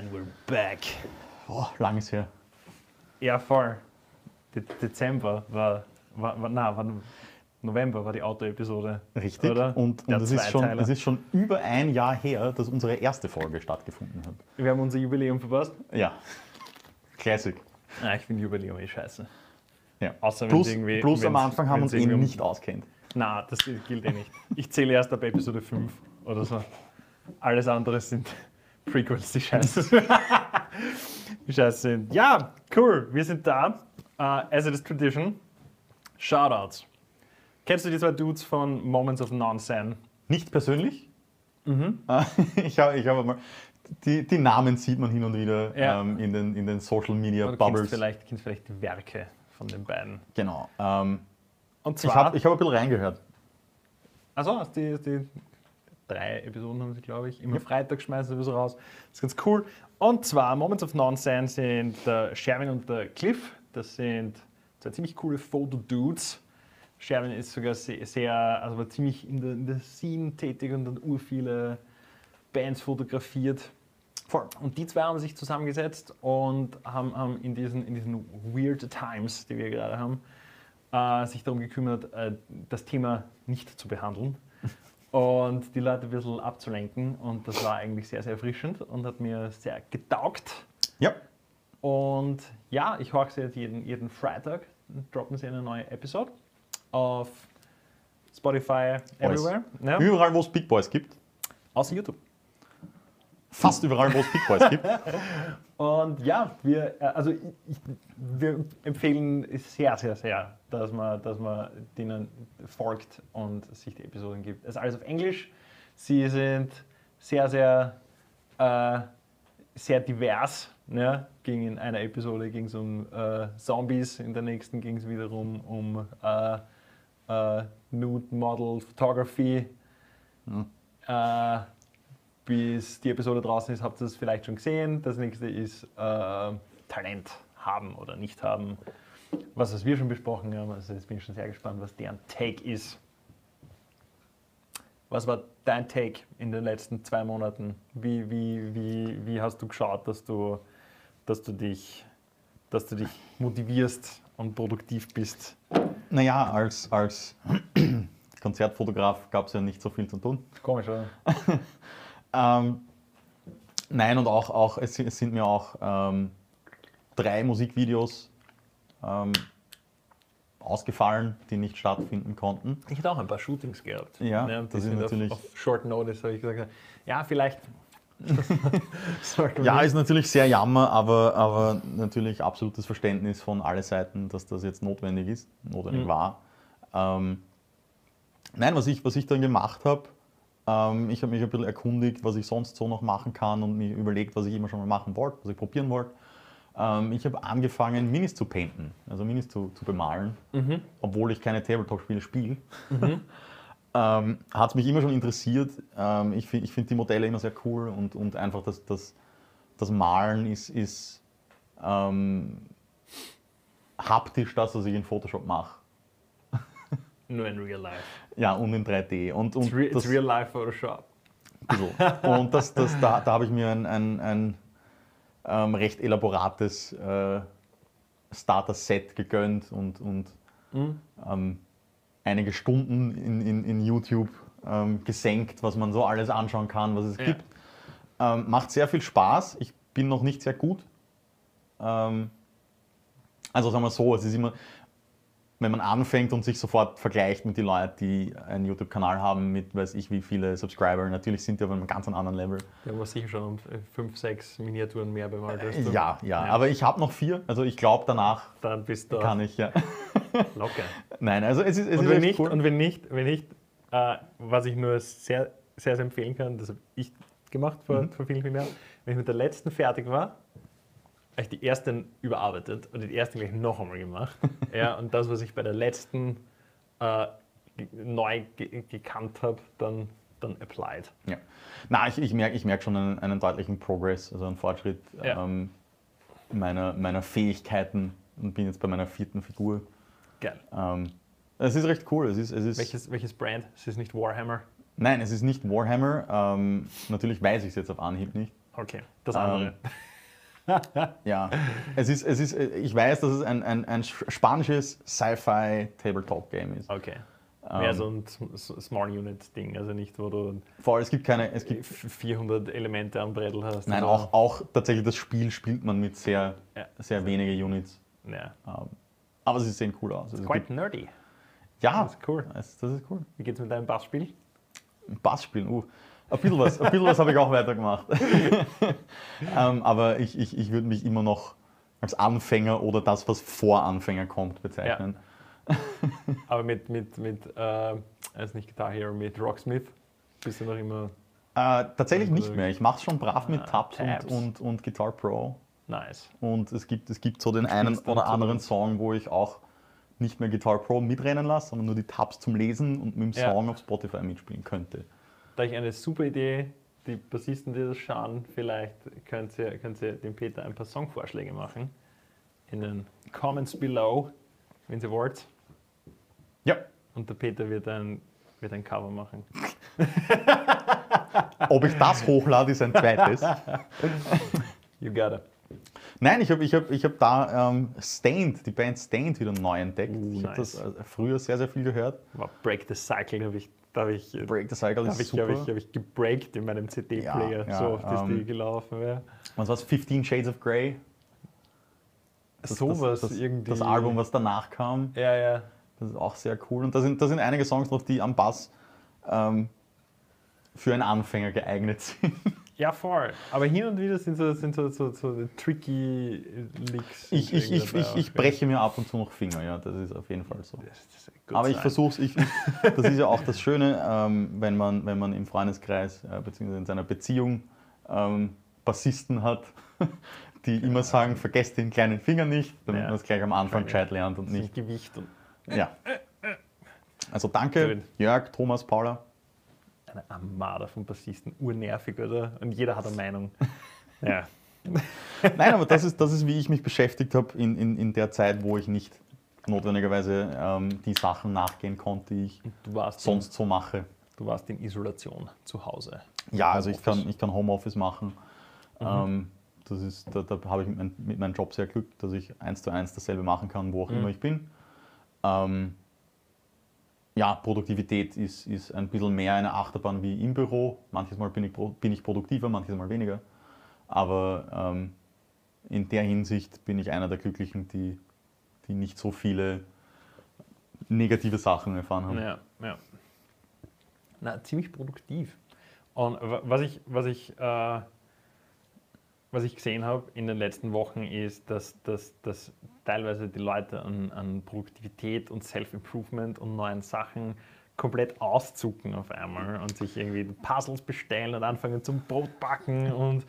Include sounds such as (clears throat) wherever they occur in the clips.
And we're back. Oh, lang ist her. Ja, voll. De Dezember war, war, war, na, war November war die Auto-Episode. Richtig. Oder? Und, und es, ist schon, es ist schon über ein Jahr her, dass unsere erste Folge stattgefunden hat. Wir haben unser Jubiläum verpasst. Ja. Classic. Ah, ich finde Jubiläum eh scheiße. Ja. Außer plus irgendwie- plus am Anfang haben wir uns eh nicht auskennt. Na, das gilt eh nicht. Ich zähle erst ab Episode 5 oder so. Alles andere sind Prequels, die scheiße sind. Ja, cool, wir sind da. Uh, as it is tradition, Shoutouts. Kennst du die zwei Dudes von Moments of Non-Sen? Nicht persönlich. Mhm. Ich habe (laughs) ich hab mal. Die, die Namen sieht man hin und wieder Ja. ähm, in, den, in den Social Media Du kennst Bubbles. vielleicht, kennst vielleicht die Werke von den beiden. Genau. Ähm, Und ich zwar, habe ich hab ein bisschen reingehört. also hast die, die drei Episoden haben sie, glaube ich, immer Freitag schmeißen sie so raus. Das ist ganz cool. Und zwar Moments of Nonsense sind der Sherwin und der Cliff. Das sind zwei ziemlich coole Fotodudes. Sherwin ist sogar sehr, sehr also war ziemlich in der, in der Scene tätig und hat ur viele Bands fotografiert. Voll. Und die zwei haben sich zusammengesetzt und haben, haben in, diesen, in diesen Weird Times, die wir gerade haben, äh, sich darum gekümmert, äh, das Thema nicht zu behandeln und die Leute ein bisschen abzulenken. Und das war eigentlich sehr, sehr erfrischend und hat mir sehr getaugt. Ja. Und ja, ich horche sie jetzt jeden, jeden Freitag, droppen sie eine neue Episode auf Spotify, everywhere. Ja, Überall, wo es Big Boys gibt. außer YouTube. Fast überall, wo es Big Boys gibt. (laughs) Und ja, wir, äh, also ich, wir empfehlen sehr, sehr, sehr, dass man, dass man denen folgt und sich die Episoden gibt. Es ist alles auf Englisch. Sie sind sehr, sehr, äh, sehr divers. Ne? Ging in einer Episode ging es um äh, Zombies, in der nächsten ging es wiederum um äh, äh, Nude Model Photography. Äh, bis die Episode draußen ist, habt ihr es vielleicht schon gesehen. Das nächste ist äh, Talent haben oder nicht haben. Was, was wir schon besprochen haben. Also jetzt bin ich schon sehr gespannt, was deren Take ist. Was war dein Take in den letzten zwei Monaten? Wie, wie, wie, wie hast du geschaut, dass du, dass, du dich, dass du dich motivierst und produktiv bist? Naja, als, als (clears throat) Konzertfotograf gab es ja nicht so viel zu tun. Komisch, oder? (laughs) Ähm, nein, und auch, auch es, sind- es sind mir auch ähm, drei Musikvideos ähm, ausgefallen, die nicht stattfinden konnten. Ich hatte auch ein paar Shootings gehabt. Ja, die das ist sind natürlich- Auf, auf Short Notice habe ich gesagt, ja, vielleicht. (laughs) (laughs) Ja, ist natürlich sehr jammer, aber, aber natürlich absolutes Verständnis von alle Seiten, dass das jetzt notwendig ist, notwendig Mhm. war. Ähm, nein, was ich, was ich dann gemacht habe, ähm, ich habe mich ein bisschen erkundigt, was ich sonst so noch machen kann und mir überlegt, was ich immer schon mal machen wollte, was ich probieren wollte. Ähm, ich habe angefangen, Minis zu painten, also Minis zu, zu bemalen, Mhm. obwohl ich keine Tabletop-Spiele spiele. (laughs) ähm, Hat mich immer schon interessiert. Ähm, ich finde ich find die Modelle immer sehr cool und, und einfach das, das, das Malen ist, ist ähm, haptisch das, was ich in Photoshop mache. Nur in Real Life. Ja, und in 3D. Und, und It's, re das, it's Real Life Photoshop. Und das, das, da, da habe ich mir ein, ein, ein ähm, recht elaborates äh, Starter-Set gegönnt und, und Mhm. ähm, einige Stunden in, in, in YouTube ähm, gesenkt, was man so alles anschauen kann, was es Ja. gibt. Ähm, macht sehr viel Spaß. Ich bin noch nicht sehr gut. Ähm, also sagen wir so, es ist immer, wenn man anfängt und sich sofort vergleicht mit den Leuten, die einen YouTube-Kanal haben mit weiß ich wie viele Subscriber, natürlich sind die auf einem ganz anderen Level. Wir haben sicher schon um 5, 6 Miniaturen mehr bemalt als du. Ja, ja, Ja. aber ich habe noch vier, also ich glaube danach Dann bist du kann ich ja. (laughs) locker. Nein, also es ist, es Und ist wenn nicht, cool. und wenn nicht, wenn nicht äh, was ich nur sehr, sehr, sehr empfehlen kann, das habe ich gemacht vor, Mhm. vor vielen, vielen Jahren, wenn ich mit der letzten fertig war, habe ich die ersten überarbeitet und die ersten gleich noch einmal gemacht. (laughs) ja, und das, was ich bei der letzten äh, neu ge gekannt habe, dann, dann applied. Ja. Na, ich, ich merke ich merk schon einen, einen deutlichen Progress, also einen Fortschritt Ja. ähm, meiner, meiner Fähigkeiten und bin jetzt bei meiner vierten Figur. Geil. Ähm, es ist recht cool. Es ist, es ist, Welches, welches Brand? Es ist nicht Warhammer. Nein, es ist nicht Warhammer. Ähm, natürlich weiß ich es jetzt auf Anhieb nicht. Okay, das Ähm, andere. Ja, es ist, es ist, ich weiß, dass es ein, ein, ein spanisches Sci-Fi-Tabletop-Game ist. Okay. Mehr Ähm, so ein S- S- Small Unit Ding, also nicht, wo du Vor allem, es gibt keine, es gibt, f- 400 Elemente am Brettel hast. nein, auch, auch tatsächlich das Spiel spielt man mit sehr, Ja. sehr wenige Units. Ja. Ähm, aber sie sehen cool aus. Also Quite gibt, nerdy. ja, Das ist cool. das, das ist cool. Wie geht's mit deinem Bassspiel? Bass spielen, uh. Ein bisschen was, ein bisschen was habe ich auch weitergemacht. (laughs) ähm, aber ich, ich, ich würde mich immer noch als Anfänger oder das, was vor Anfänger kommt, bezeichnen. (laughs) Aber mit, mit, mit äh, also nicht Guitar Hero, mit Rocksmith bist du noch immer Äh, tatsächlich nicht mehr. Ich mache es schon brav mit Ah, Tabs, Tabs. Und, und, und Guitar Pro. nice. Und es gibt, es gibt so den einen oder anderen Song, wo ich auch nicht mehr Guitar Pro mitrennen lasse, sondern nur die Tabs zum Lesen und mit dem Ja. Song auf Spotify mitspielen könnte. Da ich eine super Idee, die Bassisten, die das schauen, vielleicht könnt ihr, könnt ihr dem Peter ein paar Songvorschläge machen. In den Comments below, wenn ihr wollt. Ja. Und der Peter wird ein, wird ein Cover machen. (laughs) Ob ich das hochlade, ist ein zweites. (laughs) You got it. Nein, ich habe ich hab, ich hab da ähm, Stained, die Band Stained wieder neu entdeckt. Uh, ich habe nice. das äh, früher sehr, sehr viel gehört. Wow, Break the Cycle habe ich, da habe ich, Break the Cycle da ist habe ich, super. hab ich, hab ich gebreakt in meinem CD-Player, Ja, ja, so oft ist die ähm, gelaufen. Ja. Was war's? 15 Shades of Grey? Das, Sowas das, das, irgendwie. Das Album, was danach kam. Ja, ja. Das ist auch sehr cool. Und da sind, da sind einige Songs noch, die am Bass ähm, für einen Anfänger geeignet sind. (laughs) Ja, voll. Aber hin und wieder sind so, sind so, so, so tricky Licks. Ich, ich, ich, ich, ich breche mir ab und zu noch Finger, ja, das ist auf jeden Fall so. Aber ich versuche es, ich, (laughs) das ist ja auch das Schöne, ähm, wenn, man, wenn man im Freundeskreis äh, bzw. in seiner Beziehung ähm, Bassisten hat, (laughs) die immer sagen, vergesst den kleinen Finger nicht, damit Ja. man es gleich am Anfang gescheit lernt und nicht. Gewicht und Ja. Also danke. Jörg, Thomas, Paula. Eine Armada von Bassisten. Urnervig, oder? Und jeder hat eine Meinung. (laughs) ja. Nein, aber das ist, das ist, wie ich mich beschäftigt habe in, in, in der Zeit, wo ich nicht notwendigerweise ähm, die Sachen nachgehen konnte, die ich sonst so mache. In, du warst in Isolation zu Hause. Ja, also ich kann, Homeoffice. ich kann Homeoffice machen. Mhm. Ähm, das ist, da, da habe ich mit, mein, mit meinem Job sehr Glück, dass ich eins zu eins dasselbe machen kann, wo auch Mhm. immer ich bin. Ähm, ja, Produktivität ist, ist ein bisschen mehr eine Achterbahn wie im Büro. Manches Mal bin ich, bin ich produktiver, manches Mal weniger. Aber ähm, in der Hinsicht bin ich einer der Glücklichen, die, die nicht so viele negative Sachen erfahren haben. Ja, ja. Na, ziemlich produktiv. Und wa- was ich, was ich, äh, was ich gesehen habe in den letzten Wochen ist, dass, dass, dass teilweise die Leute an, an Produktivität und Self-Improvement und neuen Sachen komplett auszucken auf einmal und sich irgendwie Puzzles bestellen und anfangen zum Brotbacken und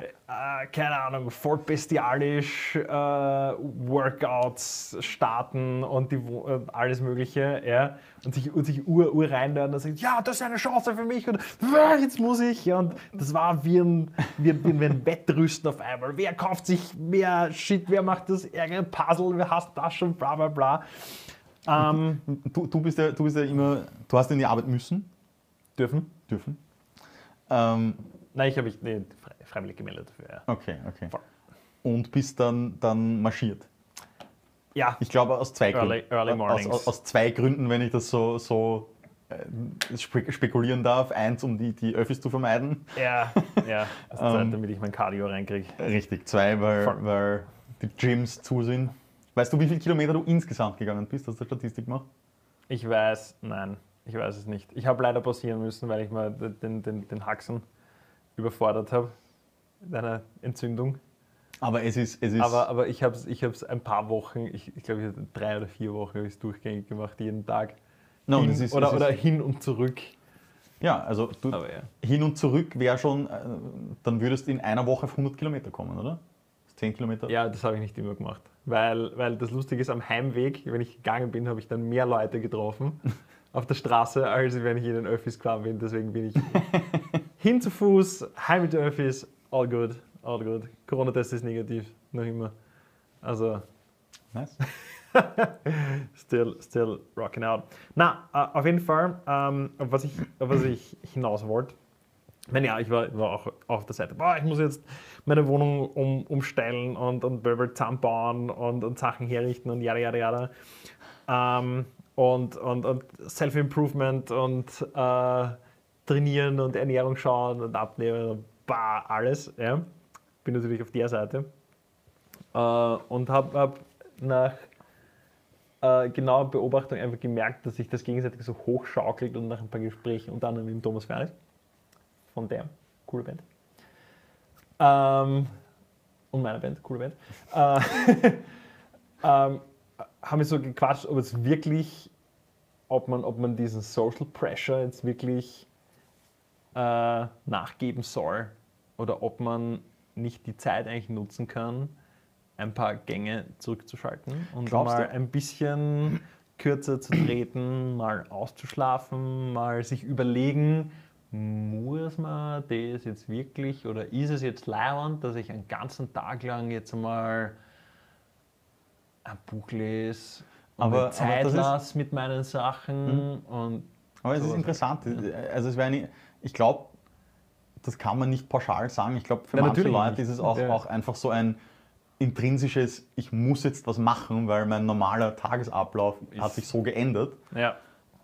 äh, keine Ahnung, voll bestialisch äh, Workouts starten und die, Wo- äh, alles Mögliche, ja, und sich, und sich ur, ur reinhören und sagen, ja, das ist eine Chance für mich und "Ah, jetzt muss ich, ja, und das war wie ein, wie, ein- wie ein Wettrüsten auf einmal. Wer kauft sich mehr Shit, wer macht das, irgendein Puzzle, wer hasst das schon, bla bla bla. Ähm, Du, du, bist ja, du bist ja immer, du hast in die Arbeit müssen, dürfen? dürfen. Ähm, Nein, ich habe mich nee, freiwillig gemeldet dafür, ja. okay, okay. Voll. Und bist dann, dann marschiert. Ja, Ich glaube aus zwei Early- Gründen. early aus, mornings. aus, aus zwei Gründen, wenn ich das so, so äh, spe- spekulieren darf. Eins, um die, die Öffis zu vermeiden. ja, (laughs) ja. Das Ähm, Zeit, damit ich mein Cardio reinkriege. Richtig. Zwei, weil, Voll. weil die Gyms zu sind. Weißt du, wie viele Kilometer du insgesamt gegangen bist? Hast du Statistik gemacht? Ich weiß, nein, ich weiß es nicht. Ich habe leider pausieren müssen, weil ich mal den, den, den Haxen überfordert habe einer Entzündung. Aber es ist. Es ist Aber, aber ich habe es ich hab's ein paar Wochen, ich, ich glaube, drei oder vier Wochen habe ich es durchgängig gemacht, jeden Tag. No, hin, es ist, oder, es oder hin und zurück. ja, also du, Aber ja. hin und zurück wäre schon, äh, dann würdest du in einer Woche auf 100 Kilometer kommen, oder? 10 Kilometer? Ja, das habe ich nicht immer gemacht. Weil, weil das Lustige ist, am Heimweg, wenn ich gegangen bin, habe ich dann mehr Leute getroffen (laughs) auf der Straße, als wenn ich in den Öffis gefahren bin. Deswegen bin ich (laughs) hin zu Fuß, heim mit den Öffis, all good, all good. Corona-Test ist negativ, noch immer. Also, Nice. (laughs) still, still rocking out. Na, äh, auf jeden Fall, ähm, auf was ich, auf was ich hinaus wollte, meine, ja, ich war, war auch auf der Seite, boah, ich muss jetzt meine Wohnung um, umstellen und, und Möbel zusammenbauen und, und Sachen herrichten und jada, jada, jada. Ähm, und, und, und Self-Improvement und äh, trainieren und Ernährung schauen und abnehmen und bah, alles. Ja. Bin natürlich auf der Seite. Äh, und habe hab nach äh, genauer Beobachtung einfach gemerkt, dass sich das gegenseitig so hochschaukelt und nach ein paar Gesprächen, unter anderem mit Thomas Fernis, von der, coole Band. Ähm, und meiner Band, coole Band. Äh, (laughs) ähm, haben wir so gequatscht, ob es wirklich, ob man, ob man diesen Social Pressure jetzt wirklich äh, nachgeben soll oder ob man nicht die Zeit eigentlich nutzen kann, ein paar Gänge zurückzuschalten und Glaubst mal du? ein bisschen kürzer zu treten, mal auszuschlafen, mal sich überlegen, muss man das jetzt wirklich oder ist es jetzt leibend, dass ich einen ganzen Tag lang jetzt mal ein Buch lese und Aber- aber Zeit ist- lasse mit meinen Sachen und Aber es ist interessant. Also es wäre ich glaube, das kann man nicht pauschal sagen. Ich glaube, für Ja, manche Leute nicht. ist es auch, Ja. auch einfach so ein intrinsisches, ich muss jetzt was machen, weil mein normaler Tagesablauf hat Ist- sich so geändert ja.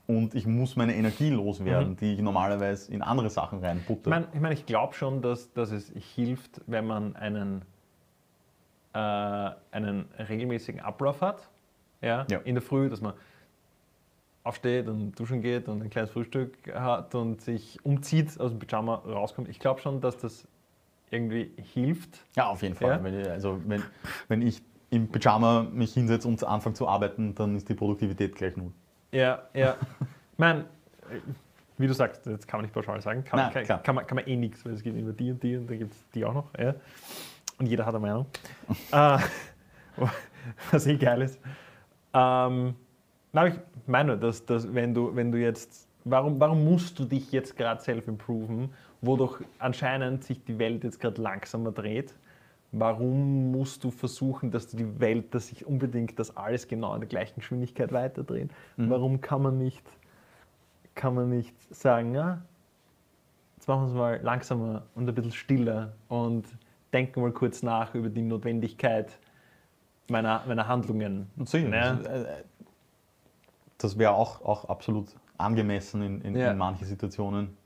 und ich muss meine Energie loswerden, Mhm. die ich normalerweise in andere Sachen Ich reinputte. meine, ich, mein, ich glaube schon, dass, dass es hilft, wenn man einen, äh, einen regelmäßigen Ablauf hat. Ja? Ja. In der Früh, dass man aufsteht und duschen geht und ein kleines Frühstück hat und sich umzieht, aus dem Pyjama rauskommt. Ich glaube schon, dass das irgendwie hilft. Ja, auf jeden Fall. Ja? Wenn ich, also wenn, wenn ich im Pyjama mich hinsetze und anfange zu arbeiten, dann ist die Produktivität gleich null. Ja, ja. ich meine, wie du sagst, das kann man nicht pauschal sagen. Kann, Nein, kann, kann, man, kann man eh nichts, weil es gibt immer die und die und dann gibt es die auch noch. Ja. Und jeder hat eine Meinung. (laughs) äh, (laughs) was eh geil ist. Ähm, na, ich meine, dass, dass wenn, du, wenn du jetzt, warum, warum musst du dich jetzt gerade self-improven, wo doch anscheinend sich die Welt jetzt gerade langsamer dreht? Warum musst du versuchen, dass du die Welt, dass sich unbedingt das alles genau in der gleichen Geschwindigkeit weiterdreht? Warum kann man nicht, kann man nicht sagen, ja, jetzt machen wir es mal langsamer und ein bisschen stiller und denken mal kurz nach über die Notwendigkeit meiner, meiner Handlungen. Sicher. Ja. Das, äh, das wäre auch, auch absolut angemessen in, in, Ja. in manchen Situationen.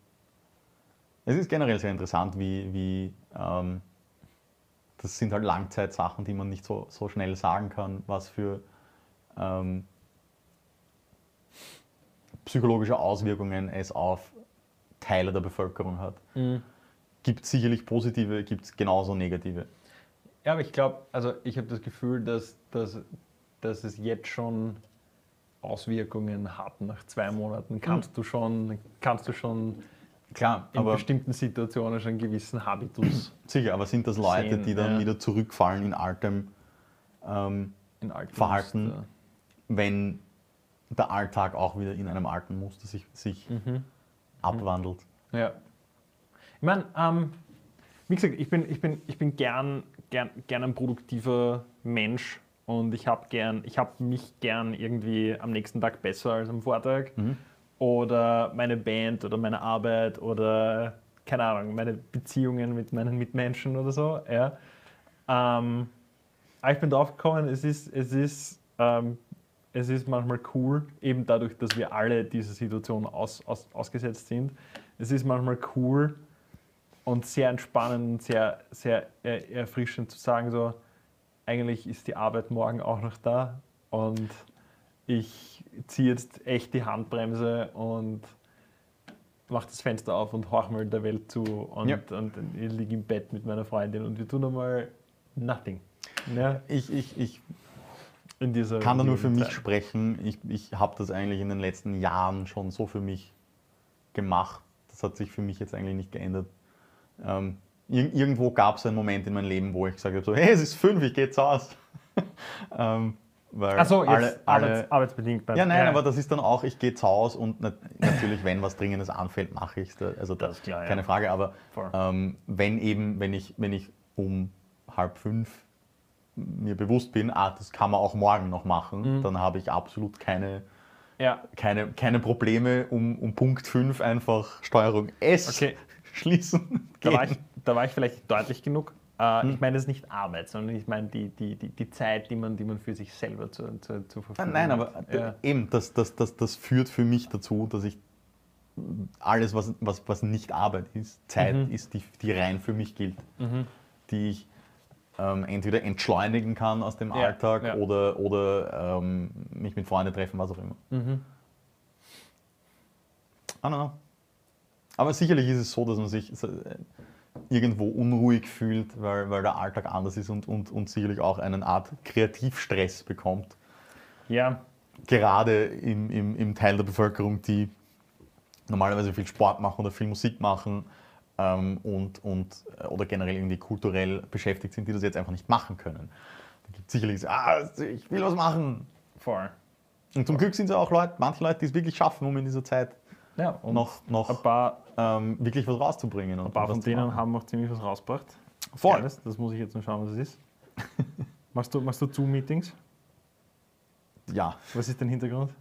Es ist generell sehr interessant, wie, wie ähm, das sind halt Langzeitsachen, die man nicht so, so schnell sagen kann, was für ähm, psychologische Auswirkungen es auf Teile der Bevölkerung hat. Mhm. Gibt sicherlich positive, gibt es genauso negative. Ja, aber ich glaube, also ich habe das Gefühl, dass, dass, dass es jetzt schon Auswirkungen hat. Nach zwei Monaten kannst du schon, kannst du schon Klar, in aber bestimmten Situationen schon einen gewissen Habitus (clears throat) sicher, aber sind das Leute, sehen, die dann ja. wieder zurückfallen in altem ähm, in alten Verhalten. Muster. wenn der Alltag auch wieder in einem alten Muster sich, sich Mhm. abwandelt. Ja. Ich meine, ähm, wie gesagt, ich bin, ich bin, ich bin gern, gern, gern ein produktiver Mensch und ich habe gern, ich habe mich gern irgendwie am nächsten Tag besser als am Vortag. Oder meine Band oder meine Arbeit oder keine Ahnung, meine Beziehungen mit meinen Mitmenschen oder so. Ja. Ähm, aber ich bin drauf gekommen, es ist, es ist, ähm, es ist manchmal cool, eben dadurch, dass wir alle dieser Situation aus, aus, ausgesetzt sind. Es ist manchmal cool und sehr entspannend und sehr, sehr erfrischend zu sagen, so, eigentlich ist die Arbeit morgen auch noch da und ich ziehe jetzt echt die Handbremse und mache das Fenster auf und horch mal der Welt zu und, Ja. und ich liege im Bett mit meiner Freundin und wir tun einmal nothing. Ja, Ich, ich, ich in dieser kann da nur für mich Zeit. sprechen. Ich, ich habe das eigentlich in den letzten Jahren schon so für mich gemacht. Das hat sich für mich jetzt eigentlich nicht geändert. Ähm, ir irgendwo gab es einen Moment in meinem Leben, wo ich gesagt habe, so, hey, es ist fünf, ich gehe jetzt aus. (laughs) ähm, weil Achso, jetzt alle, alle, arbeits, arbeitsbedingt. Ja, nein, aber das ist dann auch, ich gehe zu Hause und nat natürlich, wenn was Dringendes anfällt, mache ich es. Also Das das ist klar, ja. keine Frage, aber ähm, wenn eben, wenn ich, wenn ich um halb fünf mir bewusst bin, ah, das kann man auch morgen noch machen, Mhm. dann habe ich absolut keine, ja, keine, keine Probleme, um, um Punkt 5 einfach Steuerung S okay. Schließen. (laughs) Da war, ich, da war ich vielleicht deutlich genug. Äh, Hm. Ich meine, das ist nicht Arbeit, sondern ich meine die, die, die, die Zeit, die man, die man für sich selber zu, zu, zur Ah, Verfügung Nein, aber hat. d- Ja. eben, das, das, das, das führt für mich dazu, dass ich alles, was, was, was nicht Arbeit ist, Zeit Mhm. ist, die, die rein für mich gilt, die ich ähm, entweder entschleunigen kann aus dem Ja, Alltag ja. oder, oder ähm, mich mit Freunden treffen, was auch immer. Mhm. I don't know. Aber sicherlich ist es so, dass man sich äh, irgendwo unruhig fühlt, weil, weil der Alltag anders ist und, und, und sicherlich auch eine Art Kreativstress bekommt. ja, Gerade im, im, im Teil der Bevölkerung, die normalerweise viel Sport machen oder viel Musik machen ähm, und, und, äh, oder generell irgendwie kulturell beschäftigt sind, die das jetzt einfach nicht machen können. Da gibt es sicherlich, so, ah, ich will was machen. voll. Und zum Glück sind es auch Leute, manche Leute, die es wirklich schaffen, um in dieser Zeit Ja, und noch, noch ein paar, ähm, wirklich was rauszubringen. Und ein paar von denen haben auch ziemlich was rausgebracht. Voll. Geiles, Das muss ich jetzt noch schauen, was es ist. (laughs) machst du, machst du Zoom-Meetings? Ja, Was ist dein Hintergrund?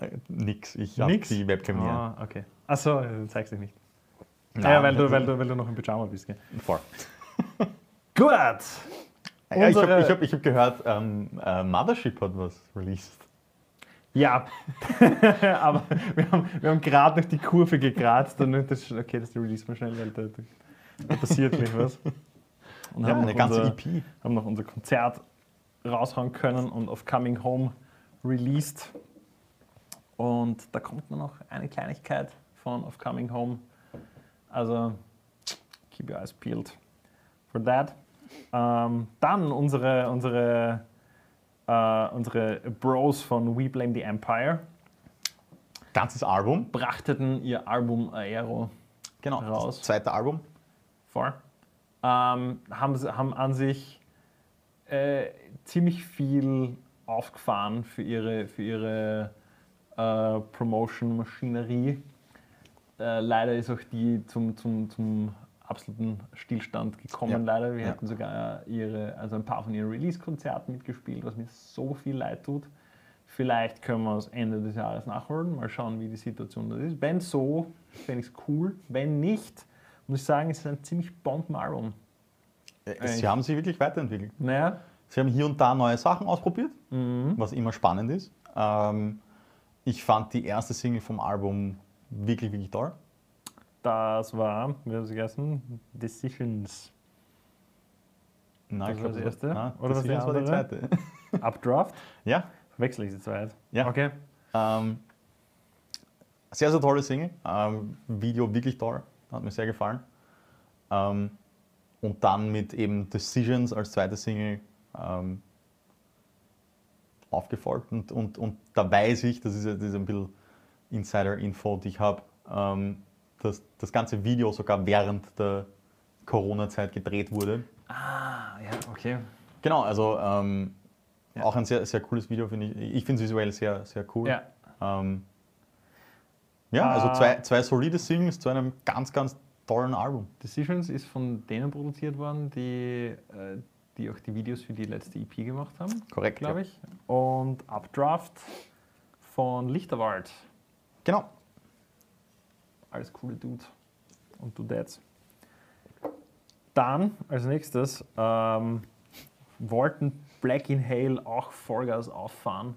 äh, nix. Ich habe die Webcam hier. Ah, okay. Achso, zeigst dich nicht. Nein, ja, weil du, weil, du, weil du noch im Pyjama bist. Gell? Voll. (laughs) Gut! Ja, ich habe hab, ich hab gehört, ähm, äh, Mothership hat was released. Ja, (laughs) aber wir haben, wir haben gerade noch die Kurve gekratzt und das, okay, das release mal schnell, weil da, da, passiert gleich was. Und Ja, haben eine noch ganze unser, EP. haben noch unser Konzert raushauen können und auf Coming Home released. Und da kommt nur noch eine Kleinigkeit von Of Coming Home. Also, keep your eyes peeled for that. Ähm, dann unsere, unsere, äh, unsere Bros von We Blame the Empire Ganzes Album. brachteten ihr Album Aero Genau. Raus. Das zweite Album. vor. Ähm, haben, haben an sich äh, ziemlich viel aufgefahren für ihre, für ihre äh, Promotion-Maschinerie. Äh, leider ist auch die zum, zum, zum absoluten Stillstand gekommen, Ja. leider. Wir Ja. hätten sogar ihre, also ein paar von ihren Release-Konzerten mitgespielt, was mir so viel leid tut. Vielleicht können wir es Ende des Jahres nachholen, mal schauen, wie die Situation da ist. Wenn so, fände ich es cool. Wenn nicht, muss ich sagen, es ist ein ziemlich Bombenalbum. Äh? Sie haben sich wirklich weiterentwickelt. Naja, Sie haben hier und da neue Sachen ausprobiert, Mhm. was immer spannend ist. Ähm, ich fand die erste Single vom Album wirklich, wirklich toll. Das war, wie haben sie gegessen? Decisions. Nein, Das war das erste? Nein, Oder das war die zweite. (laughs) Updraft? ja, Wechsle ich die Zeit. Ja. Okay. Ähm, sehr, sehr tolle Single. Ähm, Video wirklich toll. Hat mir sehr gefallen. Ähm, und dann mit eben Decisions als zweite Single ähm, aufgefolgt. Und, und, und da weiß ich, das ist, das ist ein bisschen Insider-Info, die ich habe, ähm, dass das ganze Video sogar während der Corona-Zeit gedreht wurde. Ah, ja, okay. Genau, also ähm, Ja. auch ein sehr, sehr cooles Video, finde ich. Ich finde es visuell sehr, sehr cool. Ja. Ähm, ja, also Ah. zwei, zwei solide Singles zu einem ganz, ganz tollen Album. Decisions ist von denen produziert worden, die, äh, die auch die Videos für die letzte EP gemacht haben, Korrekt, glaube ja. ich. Und Updraft von Lichterwald. Genau. Alles coole Dude und Dudettes. Dann als nächstes ähm, wollten Black Inhale auch Vollgas auffahren.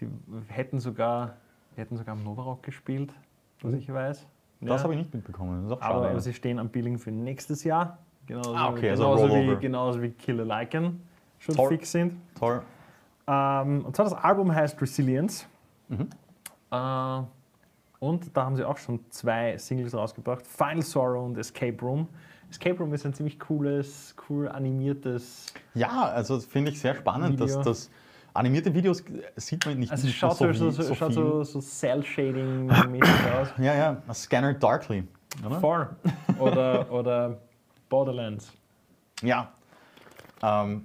Die hätten sogar, hätten sogar am Novarock gespielt, was ich weiß. Das Ja. habe ich nicht mitbekommen. Aber, schade. aber sie stehen am Billing für nächstes Jahr. Genauso, Ah, okay, also genauso, wie, Rollover. genauso wie Killer Lycan schon Toll. fix sind. Toll. Ähm, und zwar das Album heißt Resilience. Mhm. Äh, und da haben sie auch schon zwei Singles rausgebracht: Final Sorrow und Escape Room. Escape Room ist ein ziemlich cooles, cool animiertes. Ja, also finde ich sehr spannend, dass Video. das animierte Videos sieht man nicht Also es schaut so, wie- so, so, schaut so, so Cell-Shading-mäßig (coughs) aus. Ja, ja, a Scanner Darkly. Oder? Voll. Oder, oder Borderlands. Ja. Ähm,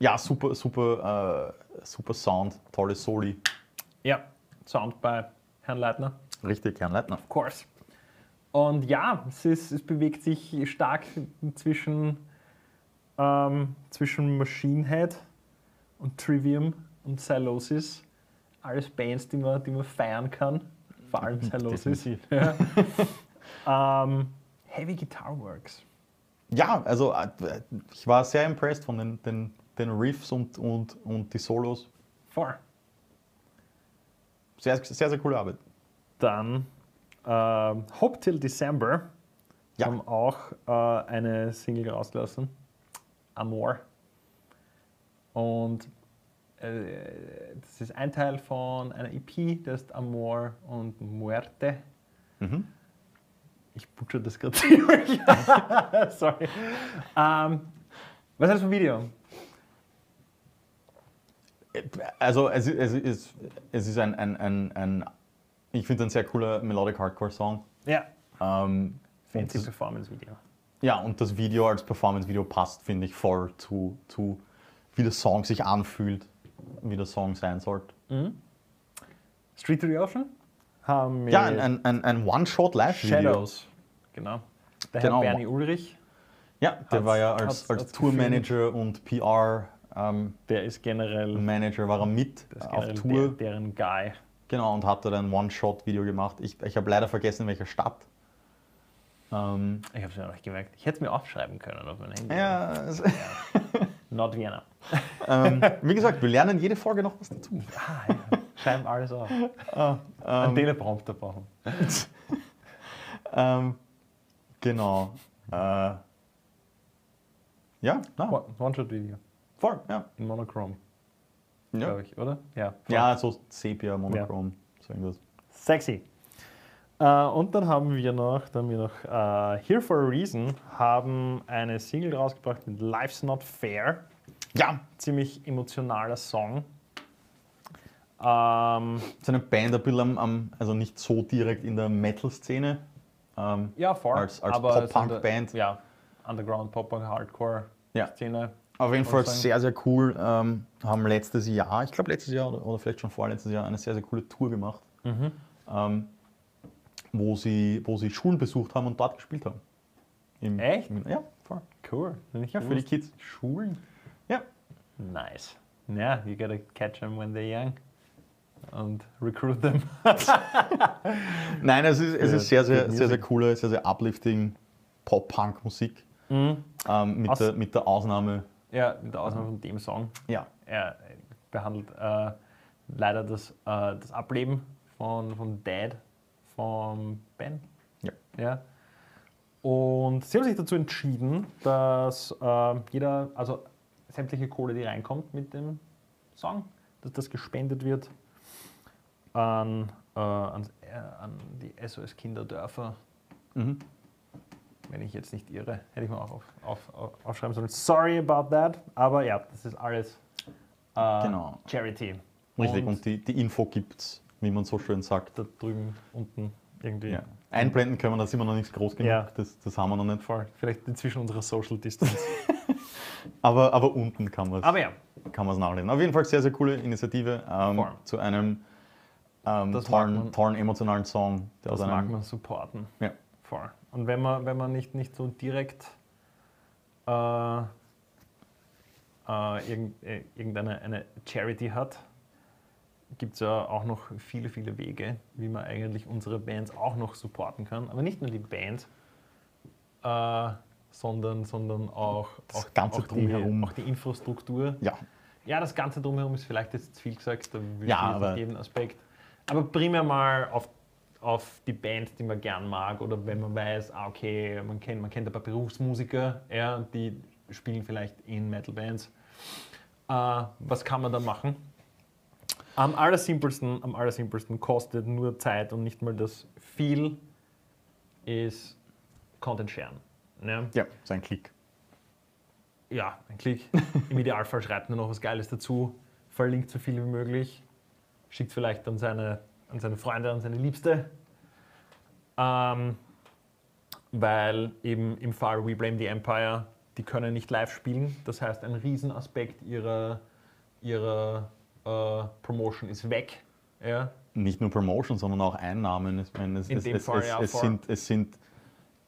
ja, super, super, äh, super Sound, tolle Soli. Ja, Sound bei Herrn Leitner. Richtig, Herrn Leitner. Of course. Und ja, es, ist, es bewegt sich stark zwischen, ähm, zwischen Machine Head und Trivium und Cylosis. Alles Bands, die man, die man feiern kann. Vor allem. (laughs) Definitiv. Ja. (laughs) Ähm, Heavy Guitar Works. Ja, also äh, ich war sehr impressed von den, den, den Riffs und, und, und die Solos. Voll. Sehr, sehr, sehr coole Arbeit. Dann ähm, Hope Till December Ja. haben auch äh, eine Single rausgelassen. Amor. Und äh, das ist ein Teil von einer EP, das ist Amor und Muerte. Mhm. Ich butcher das gerade (laughs) ziemlich. Sorry. Ähm, was ist das für ein Video? Also es, ist- es, ist, es ist ein, ein, ein, ein ich finde ein sehr cooler Melodic Hardcore Song. Ja. Ähm, Fancy das, Performance Video. ja, und das Video als Performance-Video passt, finde ich, voll zu, zu, wie der Song sich anfühlt, wie der Song sein sollte. Street to the Ocean haben Ja, mit ein, ein, ein, ein One-Shot-Live-Video. Shadows. Genau. Der Genau. Herr Bernie Ulrich, Ja, der war ja als, als Tourmanager und PR-Manager der ist generell war er mit auf Tour. Der, deren Guy. Genau, und hat da ein One-Shot-Video gemacht. Ich, ich habe leider vergessen, in welcher Stadt. Ähm, Ich habe es mir noch nicht gemerkt. Ich hätte es mir aufschreiben können auf mein Handy. ja, es- Not Vienna. (laughs) ähm, wie gesagt, wir lernen jede Folge noch was dazu. Ah, ja. Schreiben alles auf. Ah, Ein ähm, Teleprompter brauchen. (laughs) ähm, genau. Äh, ja, na, One- One-Shot-Video. Voll, ja. In Monochrome, Ja, glaube ich, oder? Ja. voll. ja so Sepia, Monochrom, so irgendwas. Sexy. Äh, und dann haben wir noch, dann haben wir noch äh, Here for a Reason, haben eine Single rausgebracht mit Life's Not Fair. Ja, Ziemlich emotionaler Song. Ähm, so eine Band ein bisschen am, am also nicht so direkt in der Metal-Szene. Ähm, ja, voll. Als- als Pop-Punk-Band. Ja, Underground, Pop-Punk, Hardcore Ja. Szene. Auf jeden Fall sehr, sehr cool. Ähm, haben letztes Jahr, ich glaube letztes Jahr oder, oder vielleicht schon vorletztes Jahr, eine sehr, sehr coole Tour gemacht, Mhm. ähm, wo, sie, wo sie Schulen besucht haben und dort gespielt haben. Im, Echt? Im, ja, voll. Cool. Ja, für die Kids. Schulen? Ja. Nice. Ja, you gotta catch them when they're young und recruit them. (laughs) Nein, es ist, es ist sehr, sehr, sehr, sehr coole, sehr, sehr uplifting Pop-Punk-Musik. Ähm, mit, der, mit der Ausnahme, Ja, mit der Ausnahme von dem Song. ja, Er behandelt äh, leider das, äh, das Ableben von, von Dad, von Ben. Ja. ja. Und sie haben sich dazu entschieden, dass äh, jeder, also sämtliche Kohle, die reinkommt mit dem Song, dass das gespendet wird an, äh, an, äh, an die SOS Kinderdörfer. Mhm. Wenn ich jetzt nicht irre, hätte ich mal auch auf, auf, auf, aufschreiben sollen. Sorry about that, aber ja, das ist alles äh, Genau. Charity. richtig. Und, Und, die, die Info gibt's, wie man so schön sagt. da drüben unten irgendwie. Ja. Einblenden können wir, da sind wir noch nicht groß genug, Ja. das, das haben wir noch nicht. Voll. Vielleicht inzwischen unserer Social Distance. (laughs) Aber, aber unten kann man es aber ja, kann man's nachlesen. Auf jeden Fall sehr, sehr coole Initiative ähm, zu einem ähm, tollen, man. tollen emotionalen Song. Das mag man supporten. Ja. Voll. Und wenn man, wenn man nicht, nicht so direkt äh, äh, äh, irgendeine eine Charity hat, gibt es ja auch noch viele, viele Wege, wie man eigentlich unsere Bands auch noch supporten kann. Aber nicht nur die Band, äh, sondern, sondern auch, Das auch, Ganze auch, die, drumherum. auch die Infrastruktur. Ja, Ja, das Ganze drumherum ist vielleicht jetzt zu viel gesagt, da will Ja, ich nicht jeden Aspekt. Aber primär mal auf, auf die Band, die man gern mag oder wenn man weiß, ah, okay, man kennt, man kennt ein paar Berufsmusiker, ja, die spielen vielleicht in Metal-Bands. Äh, was kann man da machen? Am allersimpelsten, am allersimpelsten kostet nur Zeit und nicht mal das viel ist Content sharen. Ne? ja, so ein Klick. Ja, ein Klick. (laughs) Im Idealfall schreibt nur noch was Geiles dazu, verlinkt so viel wie möglich, schickt vielleicht an seine, an seine Freunde, an seine Liebste. Ähm, weil eben im Fall We Blame the Empire, die können nicht live spielen. Das heißt, ein Riesenaspekt ihrer, ihrer äh, Promotion ist weg. Ja, Nicht nur Promotion, sondern auch Einnahmen. Ich meine, es, In es, dem es, Fall es, ja, es, sind, es sind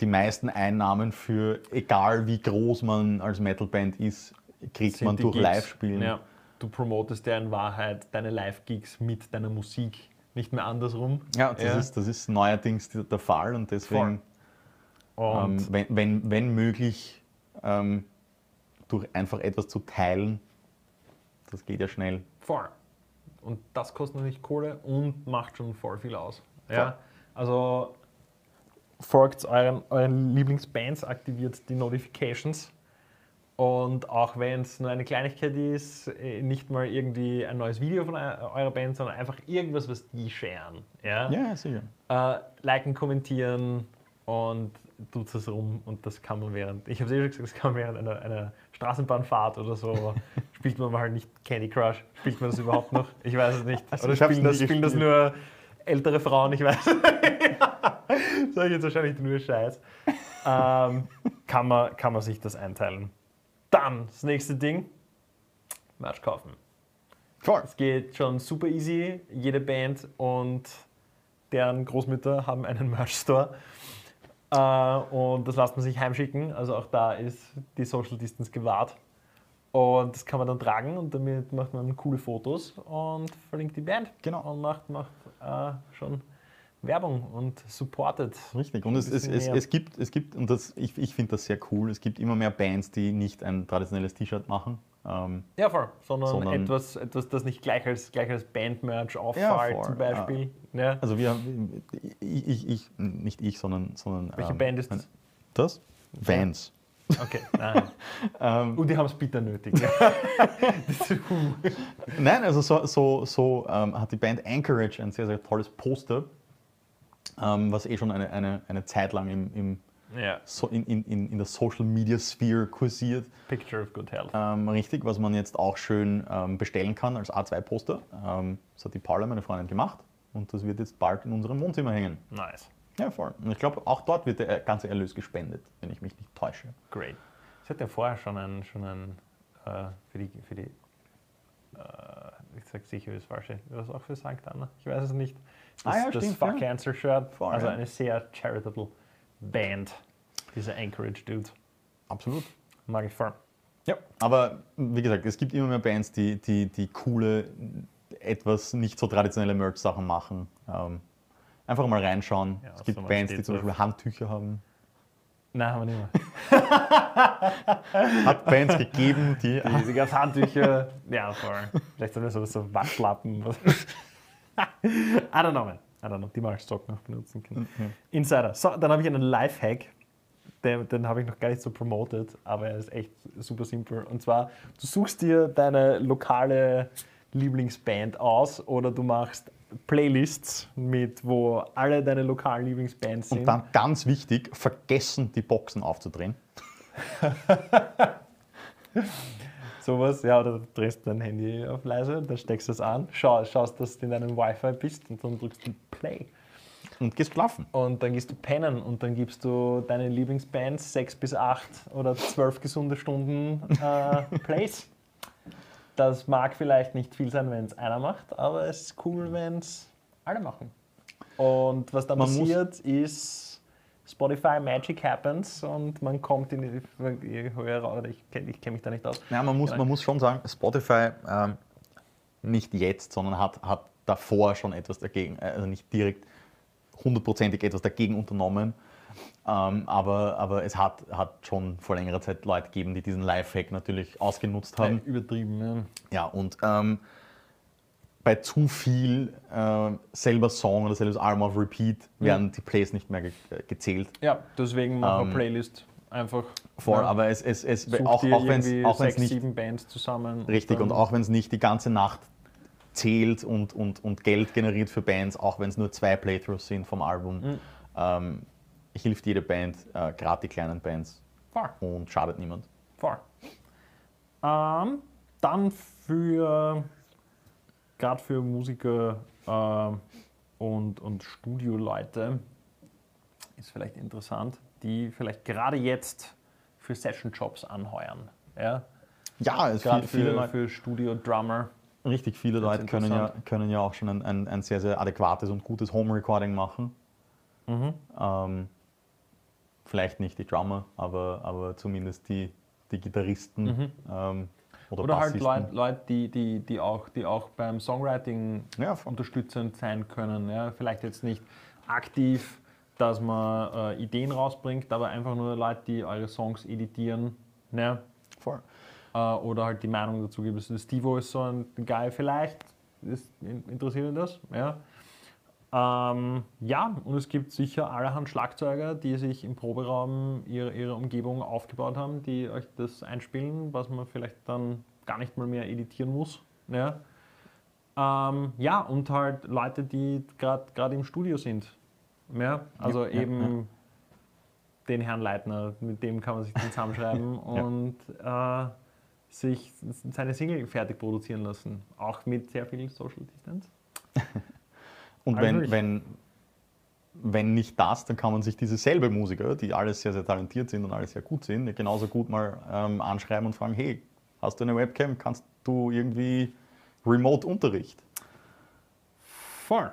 die meisten Einnahmen für, egal wie groß man als Metalband ist, kriegt man durch. Live-Spielen. Ja, du promotest ja in Wahrheit deine Live-Gigs mit deiner Musik, nicht mehr andersrum. Ja, das, Ist, das ist neuerdings der Fall und deswegen Und ähm, wenn, wenn, wenn möglich, ähm, durch einfach etwas zu teilen, das geht ja schnell. voll. Und das kostet natürlich Kohle und macht schon voll viel aus. Voll. Ja? Also folgt euren, euren Lieblingsbands, aktiviert die Notifications. Und auch wenn es nur eine Kleinigkeit ist, äh, nicht mal irgendwie ein neues Video von eu- eurer Band, sondern einfach irgendwas, was die sharen. Ja? Ja, sicher. Äh, liken, kommentieren und tut es rum. Und das kann man während, ich habe es eh schon gesagt, das kann man während einer, einer Straßenbahnfahrt oder so, (laughs) spielt man mal halt nicht Candy Crush. Spielt man das überhaupt noch? Ich weiß es nicht. Also oder spielen das, spielen das nur ältere Frauen? Ich weiß es nicht. (laughs) Sag ich jetzt wahrscheinlich nur Scheiß. Ähm, kann, man, kann man sich das einteilen. Dann, das nächste Ding, Merch kaufen. Voll. Es geht schon super easy. Jede Band und deren Großmütter haben einen (laughs) Merch-Store. Äh, und das lässt man sich heimschicken. Also auch da ist die Social Distance gewahrt. Und das kann man dann tragen und damit macht man coole Fotos und verlinkt die Band. Genau. Und macht, macht äh, schon Werbung und supportet. Richtig. Und es, es, es, es gibt, es gibt, und das, ich, ich finde das sehr cool, es gibt immer mehr Bands, die nicht ein traditionelles T-Shirt machen. Ähm, Ja, voll. Sondern, Sondern- etwas, etwas, das nicht gleich als, gleich als Band-Merch auffällt, voll, zum Beispiel. Ja. also wir, ich, ich, ich, nicht ich, sondern, sondern Welche ähm, Band ist das? Das? Vans. Okay, nein. (laughs) Ähm, Und die haben es bitter nötig. (laughs) (laughs) Nein, also so, so, so ähm, hat die Band Anchorage ein sehr, sehr tolles Poster, ähm, was eh schon eine, eine, eine Zeit lang im, im, ja, so in, in, in der Social Media Sphere kursiert. Picture of Good Health. Ähm, richtig, was man jetzt auch schön ähm, bestellen kann als A2-Poster. Ähm, das hat die Paula, meine Freundin, gemacht und das wird jetzt bald in unserem Wohnzimmer hängen. Nice. Ja, voll. Und ich glaube, auch dort wird der ganze Erlös gespendet, wenn ich mich nicht täusche. Great. Ich hatte ja vorher schon ein, schon ein äh, für die, für die äh, ich sag sicher das Falsche, das auch für St. Anna? Ich weiß es nicht. Das, Ah ja, das stimmt, Fuck ja. Cancer Shirt. Voll, also ja. eine sehr charitable Band. Dieser Anchorage Dude. Absolut. Mag ich voll. Ja, aber wie gesagt, es gibt immer mehr Bands, die, die, die coole, etwas nicht so traditionelle Merch-Sachen machen. Ähm, einfach mal reinschauen. Ja, es gibt sowas Bands, die zum drauf. Beispiel Handtücher haben. Nein, haben wir nicht mehr. (laughs) Hat Bands gegeben, die. Diese ganzen Handtücher. ja, voll. Vielleicht sind das so, so Waschlappen. I don't know, man. I don't know. Die Socken noch benutzen können. Insider. So, dann habe ich einen Lifehack. Den, den habe ich noch gar nicht so promoted, aber er ist echt super simpel. Und zwar, du suchst dir deine lokale Lieblingsband aus oder du machst Playlists mit, wo alle deine lokalen Lieblingsbands sind. Und dann ganz wichtig, vergessen die Boxen aufzudrehen. (laughs) Sowas, ja, oder du drehst dein Handy auf leise, dann steckst du es an, schau, schaust, dass du in deinem Wi-Fi bist und dann drückst du Play. Und gehst schlafen. Und dann gehst du pennen und dann gibst du deinen Lieblingsbands sechs bis acht oder zwölf gesunde Stunden äh, (laughs) Plays. Das mag vielleicht nicht viel sein, wenn es einer macht, aber es ist cool, wenn es alle machen. Und was dann Man muss- passiert, ist Spotify Magic Happens und man kommt in die. Ich, höre, oder ich kenne ich kenn mich da nicht aus. Ja, man muss, Genau. man muss schon sagen, Spotify ähm, nicht jetzt, sondern hat, hat davor schon etwas dagegen, äh, also nicht direkt hundertprozentig etwas dagegen unternommen. Ähm, aber, aber es hat, hat schon vor längerer Zeit Leute gegeben, die diesen Lifehack natürlich ausgenutzt haben. übertrieben, ja. Ja, und ähm, bei zu viel äh, selber Song oder selbes Album auf Repeat werden die Plays nicht mehr ge gezählt. Ja, deswegen machen Ähm, Playlist einfach. Voll, ja. aber es, es, es auch, auch wenn es auch sechs, nicht sieben Bands zusammen. Richtig, und dann- auch wenn es nicht die ganze Nacht zählt und, und, und Geld generiert für Bands, auch wenn es nur zwei Playthroughs sind vom Album, Mhm. ähm, hilft jede Band, äh, gerade die kleinen Bands, Voll, und schadet niemand. voll. Ähm, dann für, gerade für Musiker ähm, und, und Studioleute ist vielleicht interessant, die vielleicht gerade jetzt für Session-Jobs anheuern. Ja? Ja, es Gerade viele, viele für, Studio-Drummer. richtig viele Leute können ja, können ja auch schon ein, ein, ein sehr, sehr adäquates und gutes Home-Recording machen. Mhm. Ähm, vielleicht nicht die Drummer, aber, aber zumindest die, die Gitarristen ähm, oder, Oder halt. Leute, Leute die, die, die, auch, die auch beim Songwriting Ja, unterstützend sein können. Ja? Vielleicht jetzt nicht aktiv dass man äh, Ideen rausbringt, aber einfach nur Leute, die eure Songs editieren. Ne? Voll. Äh, oder halt die Meinung dazu gibt. Also Stevo ist so ein Guy, vielleicht ist, interessiert ihn das. Ja. Ähm, ja, und es gibt sicher allerhand Schlagzeuger, die sich im Proberaum ihre, ihre Umgebung aufgebaut haben, die euch das einspielen, was man vielleicht dann gar nicht mal mehr editieren muss. Ja, ähm, ja und halt Leute, die gerade im Studio sind. Ja, also Ja, ja, eben ja. den Herrn Leitner, mit dem kann man sich zusammenschreiben (laughs) und äh, sich seine Single fertig produzieren lassen. Auch mit sehr viel Social Distance. (laughs) Und Also wenn, wenn, wenn nicht das, dann kann man sich diese selbe Musiker, die alle sehr, sehr talentiert sind und alle sehr gut sind, genauso gut mal ähm, anschreiben und fragen, hey, hast du eine Webcam? Kannst du irgendwie Remote-Unterricht? Voll.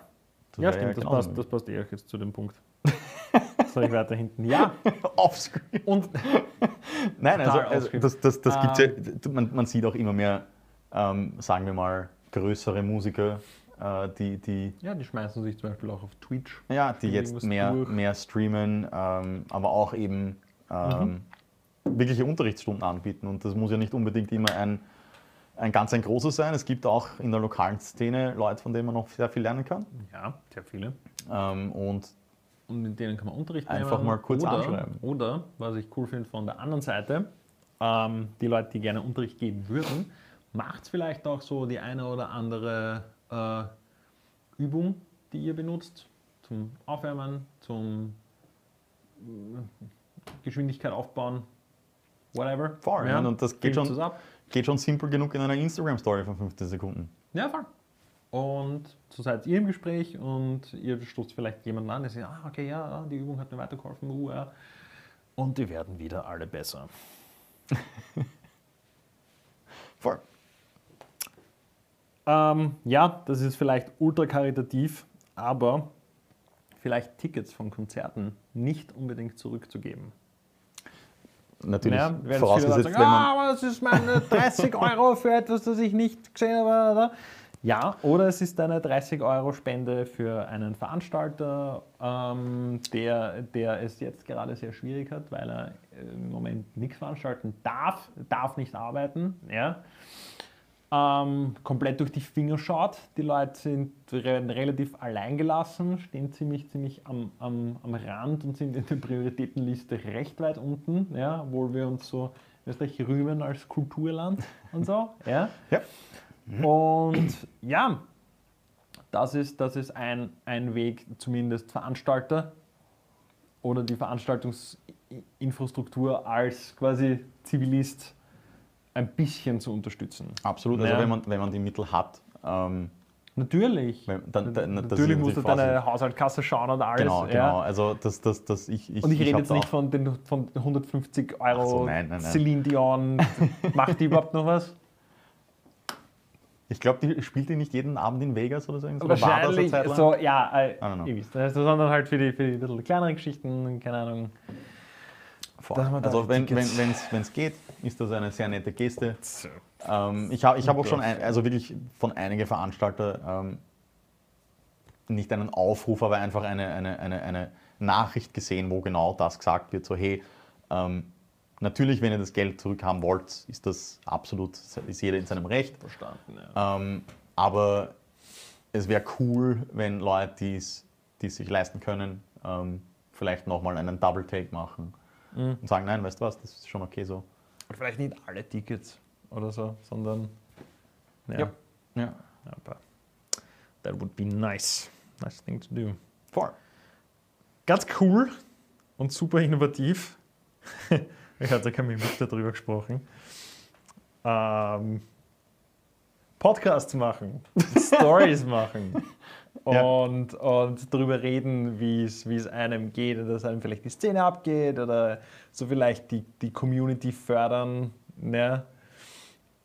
Das ja, stimmt, das, passt, das passt eher jetzt zu dem Punkt. (laughs) Soll ich weiter hinten? Ja, Offscreen. und (laughs) Nein, also, also das, das, das gibt's ja, Ähm. man, man sieht auch immer mehr, ähm, sagen wir mal, größere Musiker, äh, die, die, ja, die schmeißen sich zum Beispiel auch auf Twitch. ja, die jetzt mehr, durch. mehr streamen, ähm, aber auch eben ähm, wirkliche Unterrichtsstunden anbieten. Und das muss ja nicht unbedingt immer ein, ein ganz ein großes sein. Es gibt auch in der lokalen Szene Leute, von denen man noch sehr viel lernen kann. Ja, sehr viele. Ähm, und Und mit denen kann man Unterricht Einfach nehmen. mal kurz oder, anschreiben. Oder, was ich cool finde von der anderen Seite, ähm, die Leute, die gerne Unterricht geben würden, macht vielleicht auch so die eine oder andere äh, Übung, die ihr benutzt, zum Aufwärmen, zum äh, Geschwindigkeit aufbauen, whatever. Voll, ja, und das geht schon- geht schon simpel genug in einer Instagram-Story von 15 Sekunden. Ja, voll. Und so seid ihr im Gespräch und ihr stoßt vielleicht jemanden an, der sagt, ah, okay, ja, die Übung hat mir weitergeholfen, uh, ja. Und die werden wieder alle besser. (laughs) Voll. Ähm, ja, das ist vielleicht ultra karitativ, aber vielleicht Tickets von Konzerten nicht unbedingt zurückzugeben. Natürlich, Ja, vorausgesetzt, sagen, wenn man... ah, aber das ist meine (laughs) 30 Euro für etwas, das ich nicht gesehen habe. Oder? Ja, oder es ist eine 30 Euro Spende für einen Veranstalter, ähm, der, der es jetzt gerade sehr schwierig hat, weil er im Moment nichts veranstalten darf, darf nicht arbeiten. Ja. Ähm, komplett durch die Finger schaut. Die Leute sind re relativ alleingelassen, stehen ziemlich, ziemlich am, am, am Rand und sind in der Prioritätenliste recht weit unten, ja, obwohl wir uns so Österreich rühmen als Kulturland und so. (laughs) Ja. Ja. Und ja, das ist, das ist ein, ein Weg, zumindest Veranstalter oder die Veranstaltungsinfrastruktur als quasi Zivilist ein bisschen zu unterstützen. Absolut, also Ja. wenn, man, wenn man die Mittel hat. Ähm, Natürlich. wenn, dann, dann, Natürlich musst du deine Haushaltskasse schauen und alles. Genau, ja. genau. Also das, das, das ich, ich, Und ich rede hab jetzt nicht von den von 150 Euro so, nein, nein, nein. Celine Dion. Macht die überhaupt noch was? Ich glaube, die spielt die nicht jeden Abend in Vegas oder so. Oder war das Wahrscheinlich. So, ja, äh, ihr wisst. Also, sondern halt für die, für die bisschen kleineren Geschichten, keine Ahnung. Da Also wenn es wenn's geht, ist das eine sehr nette Geste. Ähm, ich habe ich hab auch schon, ein, also wirklich von einigen Veranstalter ähm, nicht einen Aufruf, aber einfach eine, eine, eine, eine Nachricht gesehen, wo genau das gesagt wird, so hey, ähm, natürlich, wenn ihr das Geld zurückhaben wollt, ist das absolut, ist jeder in seinem Recht. Verstanden, ja. Ähm, aber es wäre cool, wenn Leute, die es die es sich leisten können, ähm, vielleicht nochmal einen Double Take machen Mhm. und sagen, nein, weißt du was, das ist schon okay so. Und vielleicht nicht alle Tickets oder so, sondern. Ja. Ja. Ja. Aber that would be nice. Nice thing to do. Voll. Ganz cool und super innovativ. (laughs) ich hatte kein mit darüber gesprochen. Ähm, Podcasts machen, (laughs) Stories machen Ja. und, und darüber reden, wie es einem geht, oder dass einem vielleicht die Szene abgeht oder so vielleicht die, die Community fördern. Ne?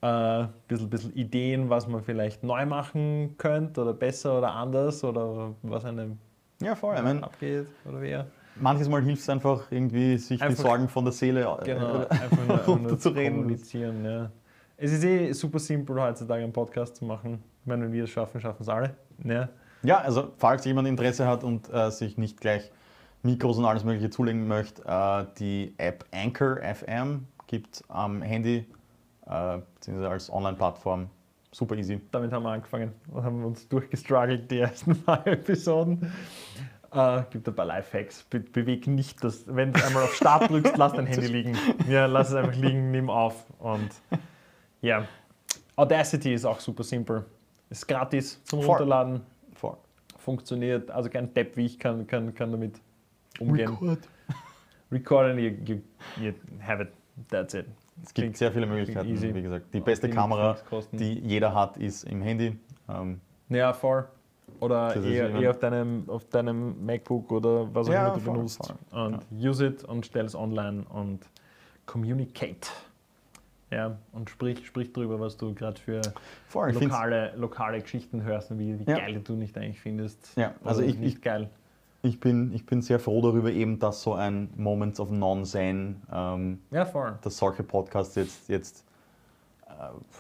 Äh, bisschen, bisschen Ideen, was man vielleicht neu machen könnte oder besser oder anders oder was einem Ja, voll. Ich mein, abgeht oder wer. manches Mal hilft es einfach irgendwie, sich Einfach- die Sorgen von der Seele äh, Genau, (laughs) einfach nur, zu runterzureden. kommunizieren. Ja. Es ist eh super simpel heutzutage einen Podcast zu machen. Ich meine, wenn wir es schaffen, schaffen es alle. Ja. Ja, also falls jemand Interesse hat und äh, sich nicht gleich Mikros und alles Mögliche zulegen möchte, äh, die App Anchor FM gibt am Handy, äh, beziehungsweise als Online-Plattform. Super easy. Damit haben wir angefangen und haben uns durchgestruggelt, die ersten (laughs) paar Episoden. Äh, gibt ein paar Lifehacks. Be beweg nicht das, wenn du einmal auf Start (laughs) drückst, lass dein Handy liegen. Ja, lass es einfach liegen, nimm auf. Und ja, Audacity ist auch super simpel. Ist gratis zum. Runterladen. Funktioniert. Also kein Depp wie ich kann, kann, kann damit umgehen. Record. (laughs) Record and you, you, you have it. That's it. Es gibt sehr viele Möglichkeiten, easy. wie gesagt. Die beste Die Kamera, die jeder hat, ist im Handy. Ähm, Ja, voll. Oder eher, eher auf, deinem, auf deinem MacBook oder was auch Ja, immer du voll, benutzt. voll. Und use it und stell es online und communicate. Ja, und sprich, sprich drüber, was du gerade für voll, lokale, lokale Geschichten hörst und wie, wie Ja. geil du nicht eigentlich findest. Ja, also ich- nicht ich- geil. ich, bin, ich bin sehr froh darüber, eben, dass so ein Moments of Non-Zen, ähm, Ja, dass solche Podcasts jetzt, jetzt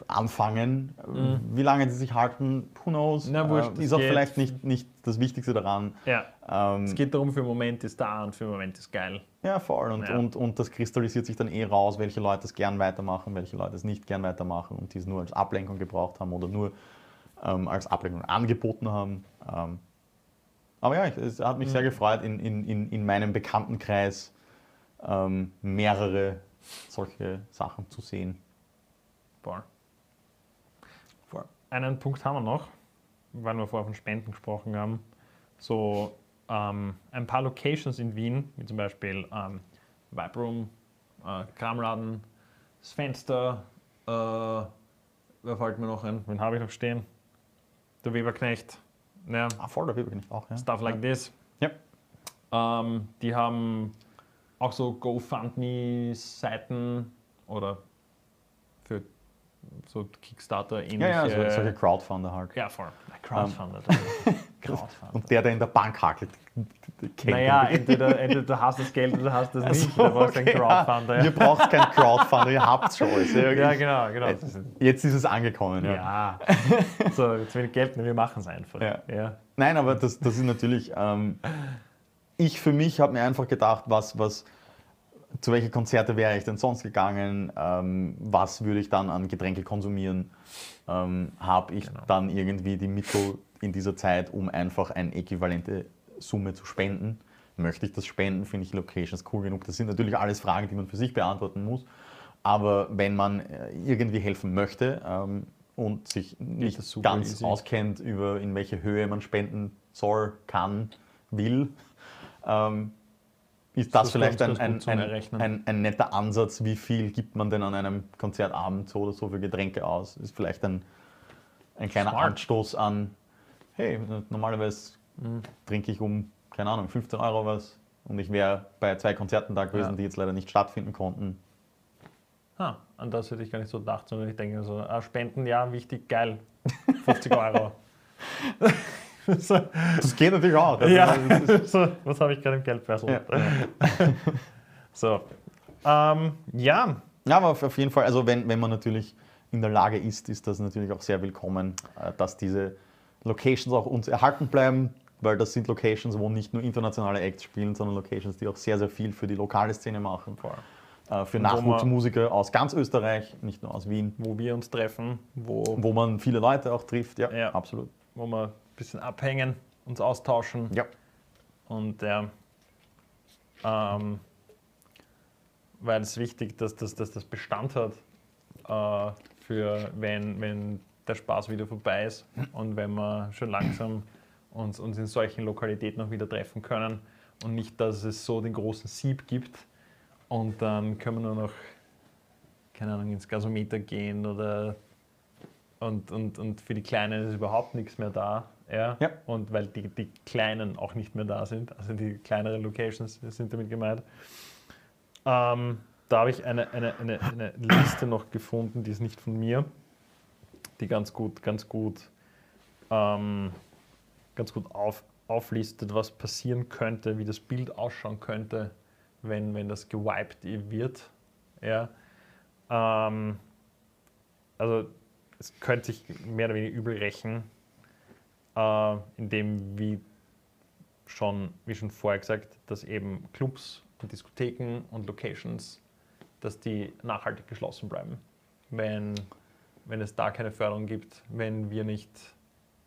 anfangen. Mhm. Wie lange die sich halten, who knows. Na, wurscht, äh, ist auch vielleicht nicht, nicht das Wichtigste daran. Ja, Ähm, es geht darum, für einen Moment ist da und für einen Moment ist geil. Ja, voll. Und, Ja. Und, und das kristallisiert sich dann eh raus, welche Leute es gern weitermachen, welche Leute es nicht gern weitermachen und die es nur als Ablenkung gebraucht haben oder nur ähm, als Ablenkung angeboten haben. Ähm, aber ja, es hat mich sehr gefreut, in, in, in, in meinem Bekanntenkreis ähm, mehrere solche Sachen zu sehen. Voll. Voll. Einen Punkt haben wir noch, weil wir vorher von Spenden gesprochen haben. So ähm, ein paar Locations in Wien, wie zum Beispiel ähm, Vibe Room, äh, Kramladen, das Fenster, äh, wer fällt mir noch ein? Wen habe ich noch stehen? Der Weberknecht. Ja, Ah, voll, bin ich auch. Ja. Stuff like this. Ja. Ähm, die haben auch so GoFundMe-Seiten oder für so Kickstarter-ähnliche. Ja, ja, so, solche Crowdfunder halt. Ja, voll. Crowdfunder. (laughs) Crowdfunder. Und der, der in der Bank hakelt, kennt Naja, entweder, entweder du hast das Geld oder du hast das nicht. So, da brauchst du einen okay, Crowdfunder. Ja. Ihr braucht kein Crowdfunder, ihr habt schon alles. Ja, Ja, genau, genau. Jetzt, jetzt ist es angekommen. Ja. Ja. So, jetzt will ich Geld, wir machen es einfach. Ja. Ja. Nein, aber das, das ist natürlich. Ähm, ich für mich habe mir einfach gedacht, was, was, zu welche Konzerte wäre ich denn sonst gegangen? Ähm, was würde ich dann an Getränke konsumieren? Ähm, habe ich Genau. dann irgendwie die Mittel in dieser Zeit, um einfach eine äquivalente Summe zu spenden? Möchte ich das spenden? Finde ich Locations cool genug? Das sind natürlich alles Fragen, die man für sich beantworten muss. Aber wenn man äh, irgendwie helfen möchte ähm, und sich nicht ganz easy. auskennt über in welche Höhe man spenden soll, kann, will, ähm, ist das, Das vielleicht ein, ein, ein, ein, netter Ansatz, wie viel gibt man denn an einem Konzertabend so oder so für Getränke aus? Ist vielleicht ein, ein kleiner Smart. Anstoß an, hey, normalerweise Mhm. trinke ich um, keine Ahnung, 15 Euro was und ich wäre bei zwei Konzerten da gewesen, Ja. die jetzt leider nicht stattfinden konnten. Ah, an das hätte ich gar nicht so gedacht, sondern ich denke so, ah, Spenden, ja, wichtig, geil. 50 Euro. (laughs) Das geht natürlich auch. Das ja, (laughs) so, was habe ich gerade im Geldbeutel? Ja. (laughs) So. Ähm, ja, Ja, aber auf- jeden Fall, also wenn, wenn man natürlich in der Lage ist, ist das natürlich auch sehr willkommen, äh, dass diese Locations auch uns erhalten bleiben, weil das sind Locations, wo nicht nur internationale Acts spielen, sondern Locations, die auch sehr, sehr viel für die lokale Szene machen, voll. äh, für man- Nachwuchsmusiker aus ganz Österreich, nicht nur aus Wien, wo wir uns treffen, wo, wo man viele Leute auch trifft. Ja, Ja. absolut. wo ein bisschen abhängen, uns austauschen. Ja. Und ja, ähm, weil es wichtig, dass, dass, dass das Bestand hat, äh, für wenn, wenn der Spaß wieder vorbei ist und wenn wir schon langsam uns, uns in solchen Lokalitäten auch wieder treffen können und nicht, dass es so den großen Sieb gibt und dann können wir nur noch, keine Ahnung, ins Gasometer gehen oder und, und, und für die Kleinen ist überhaupt nichts mehr da. Ja? Ja. Und weil die, die Kleinen auch nicht mehr da sind, also die kleineren Locations sind damit gemeint. Ähm, da habe ich eine, eine, eine, eine Liste noch gefunden, die ist nicht von mir, die ganz gut, ganz gut, ähm, ganz gut auf, auflistet, was passieren könnte, wie das Bild ausschauen könnte, wenn, wenn das gewiped wird. Ja. Ähm, also es könnte sich mehr oder weniger übel rächen, äh, indem wie schon, wie schon vorher gesagt, dass eben Clubs und Diskotheken und Locations, dass die nachhaltig geschlossen bleiben. Wenn, wenn es da keine Förderung gibt, wenn wir nicht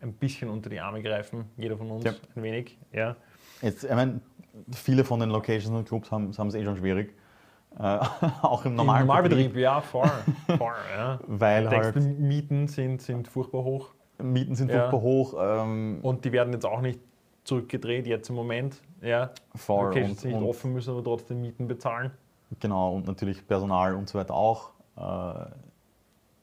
ein bisschen unter die Arme greifen, jeder von uns Ja. ein wenig, ja. Jetzt, ich meine, viele von den Locations und Clubs haben es eh schon schwierig. Äh, (laughs) auch im normalen Im Normalbetrieb, Betrieb, ja, voll, (laughs) voll, ja. weil halt Mieten sind, sind furchtbar hoch Mieten sind Ja. furchtbar hoch. Ähm, und die werden jetzt auch nicht zurückgedreht, jetzt im Moment. Ja. voll Locations und, nicht und, offen, müssen aber trotzdem Mieten bezahlen. Genau, und natürlich Personal und so weiter auch. Äh,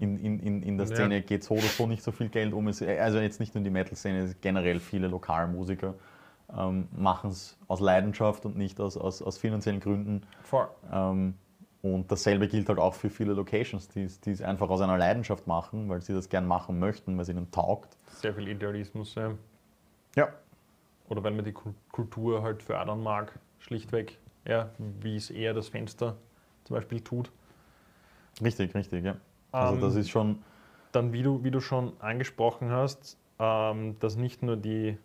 in, in, in, in der Ja. Szene geht so oder so nicht so viel Geld um. Es, also jetzt nicht nur die Metal-Szene, generell viele Lokalmusiker ähm, machen es aus Leidenschaft und nicht aus, aus, aus finanziellen Gründen. Voll. Ähm, und dasselbe gilt halt auch für viele Locations, die es einfach aus einer Leidenschaft machen, weil sie das gern machen möchten, weil es ihnen taugt. Sehr viel Idealismus. Ja. Ja. Oder weil man die Kul- Kultur halt fördern mag, schlichtweg. Ja, wie es eher das Fenster zum Beispiel tut. Richtig, richtig, ja. Also Ähm, das ist schon, Dann, wie du, wie du schon angesprochen hast, ähm, dass nicht nur die,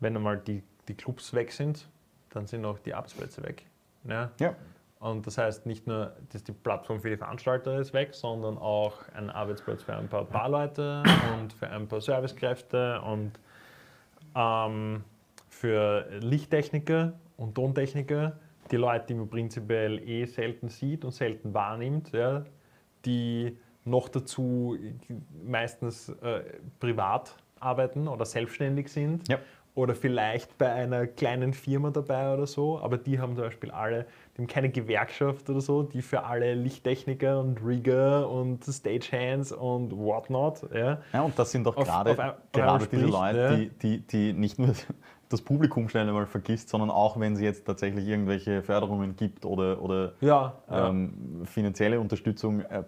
wenn einmal die, die Clubs weg sind, dann sind auch die Arbeitsplätze weg. Ja? ja, Und das heißt nicht nur, dass die Plattform für die Veranstalter ist weg, sondern auch ein Arbeitsplatz für ein paar Barleute und für ein paar Servicekräfte und ähm, für Lichttechniker und Tontechniker, die Leute, die man prinzipiell eh selten sieht und selten wahrnimmt, ja, die noch dazu meistens äh, privat arbeiten oder selbstständig sind Ja. oder vielleicht bei einer kleinen Firma dabei oder so, aber die haben zum Beispiel alle, die haben keine Gewerkschaft oder so, die für alle Lichttechniker und Rigger und Stagehands und whatnot, ja, ja, und das sind doch gerade, diese spricht, Leute, ja. die, die, die nicht nur (laughs) das Publikum schnell einmal vergisst, sondern auch wenn es jetzt tatsächlich irgendwelche Förderungen gibt oder, oder ja, ähm, finanzielle Unterstützung, äh,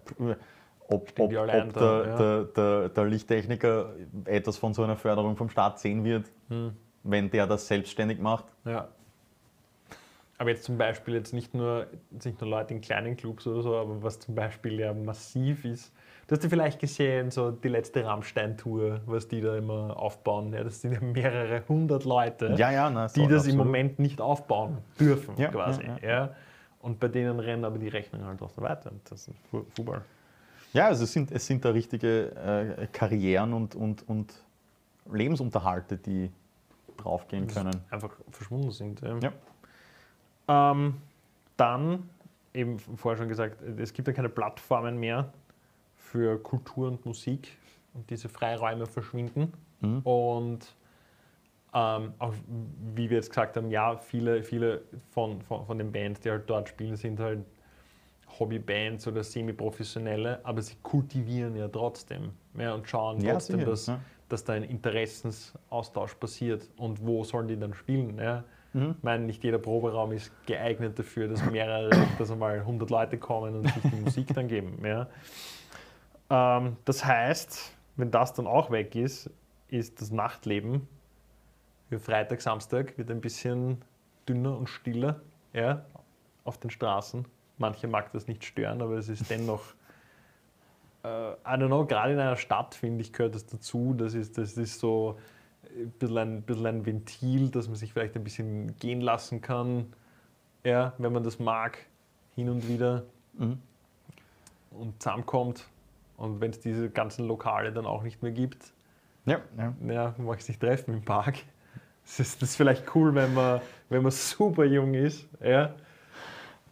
ob, ob, ob der, der, der, der Lichttechniker etwas von so einer Förderung vom Staat sehen wird, Hm. wenn der das selbstständig macht. Ja. Aber jetzt zum Beispiel jetzt nicht nur, jetzt nicht nur Leute in kleinen Clubs oder so, aber was zum Beispiel ja massiv ist. Du hast ja vielleicht gesehen, so die letzte Rammstein-Tour, was die da immer aufbauen. Ja, das sind ja mehrere hundert Leute, Ja, ja, na, die das im absolut. Moment nicht aufbauen dürfen, Ja, quasi. ja, Und bei denen rennen aber die Rechnungen halt auch so weiter. Und Das ist Fu- Fußball. Ja, also es sind, es sind da richtige äh, Karrieren und, und, und Lebensunterhalte, die draufgehen können. einfach verschwunden sind. Ja. Ähm, dann, eben vorher schon gesagt, es gibt ja keine Plattformen mehr für Kultur und Musik und diese Freiräume verschwinden. Mhm. Und ähm, auch wie wir jetzt gesagt haben, ja, viele, viele von, von, von den Bands, die halt dort spielen, sind halt Hobbybands oder semi-professionelle, aber sie kultivieren ja trotzdem ja, und schauen Ja, trotzdem, sicher, dass, ja. dass da ein Interessensaustausch passiert und wo sollen die dann spielen. Ja? Mhm. Ich meine, nicht jeder Proberaum ist geeignet dafür, dass mehrere, (coughs) dass einmal 100 Leute kommen und sich die Musik dann geben. Ja? Ähm, das heißt, wenn das dann auch weg ist, ist das Nachtleben für Freitag, Samstag wird ein bisschen dünner und stiller ja, auf den Straßen. Manche mag das nicht stören, aber es ist dennoch, äh, I don't know, gerade in einer Stadt, finde ich, gehört das dazu. Das ist, das ist so ein bisschen ein, bisschen ein Ventil, dass man sich vielleicht ein bisschen gehen lassen kann, ja, wenn man das mag, hin und wieder Mhm. und zusammenkommt. Und wenn es diese ganzen Lokale dann auch nicht mehr gibt, Ja, ja. ja, man mag sich treffen im Park. Das ist, das ist vielleicht cool, wenn man, wenn man (laughs) super jung ist, ja.